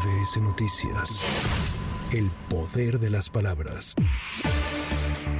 MBS Noticias. El poder de las palabras.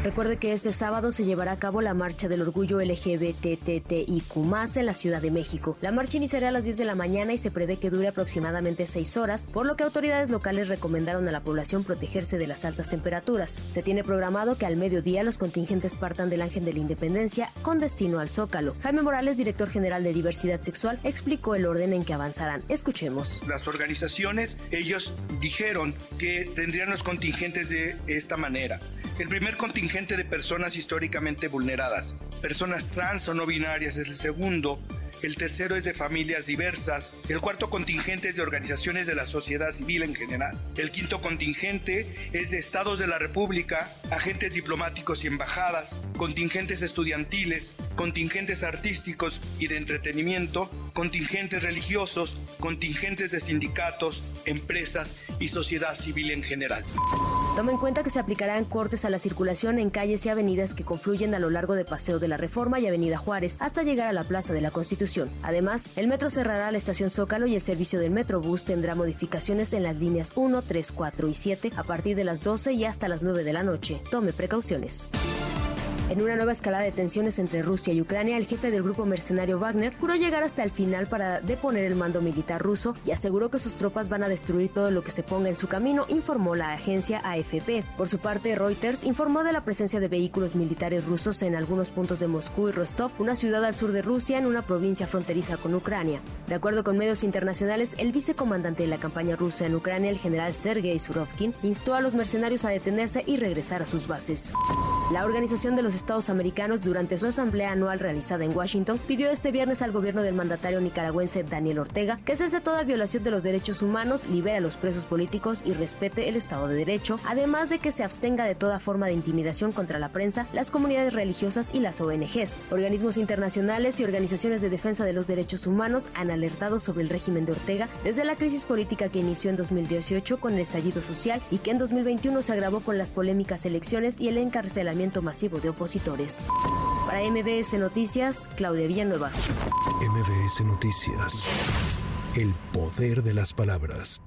Recuerde que este sábado se llevará a cabo la marcha del orgullo LGBTTIQ en la Ciudad de México. La marcha iniciará a las 10 de la mañana y se prevé que dure aproximadamente 6 horas, por lo que autoridades locales recomendaron a la población protegerse de las altas temperaturas. Se tiene programado que al mediodía los contingentes partan del Ángel de la Independencia con destino al Zócalo. Jaime Morales, director general de Diversidad Sexual, explicó el orden en que avanzarán. Escuchemos. Las organizaciones, ellos dijeron que tendrían los contingentes de esta manera. El primer contingente de personas históricamente vulneradas, personas trans o no binarias es el segundo, el tercero es de familias diversas, el cuarto contingente es de organizaciones de la sociedad civil en general, el quinto contingente es de estados de la República, agentes diplomáticos y embajadas, contingentes estudiantiles, contingentes artísticos y de entretenimiento, contingentes religiosos, contingentes de sindicatos, empresas y sociedad civil en general. Toma en cuenta que se aplicarán cortes a la circulación en calles y avenidas que confluyen a lo largo de Paseo de la Reforma y Avenida Juárez hasta llegar a la Plaza de la Constitución. Además, el metro cerrará la estación Zócalo y el servicio del Metrobús tendrá modificaciones en las líneas 1, 3, 4 y 7 a partir de las 12 y hasta las 9 de la noche. Tome precauciones. En una nueva escalada de tensiones entre Rusia y Ucrania, el jefe del grupo mercenario Wagner juró llegar hasta el final para deponer el mando militar ruso y aseguró que sus tropas van a destruir todo lo que se ponga en su camino, informó la agencia AFP. Por su parte, Reuters informó de la presencia de vehículos militares rusos en algunos puntos de Moscú y Rostov, una ciudad al sur de Rusia en una provincia fronteriza con Ucrania. De acuerdo con medios internacionales, el vicecomandante de la campaña rusa en Ucrania, el general Sergei Surovkin, instó a los mercenarios a detenerse y regresar a sus bases. La Organización de los Estados Americanos, durante su asamblea anual realizada en Washington, pidió este viernes al gobierno del mandatario nicaragüense Daniel Ortega que cese toda violación de los derechos humanos, libere a los presos políticos y respete el Estado de Derecho, además de que se abstenga de toda forma de intimidación contra la prensa, las comunidades religiosas y las ONGs. Organismos internacionales y organizaciones de defensa de los derechos humanos han alertado sobre el régimen de Ortega desde la crisis política que inició en 2018 con el estallido social y que en 2021 se agravó con las polémicas elecciones y el encarcelamiento masivo de opositores. Para MBS Noticias, Claudia Villanueva. MBS Noticias. El poder de las palabras.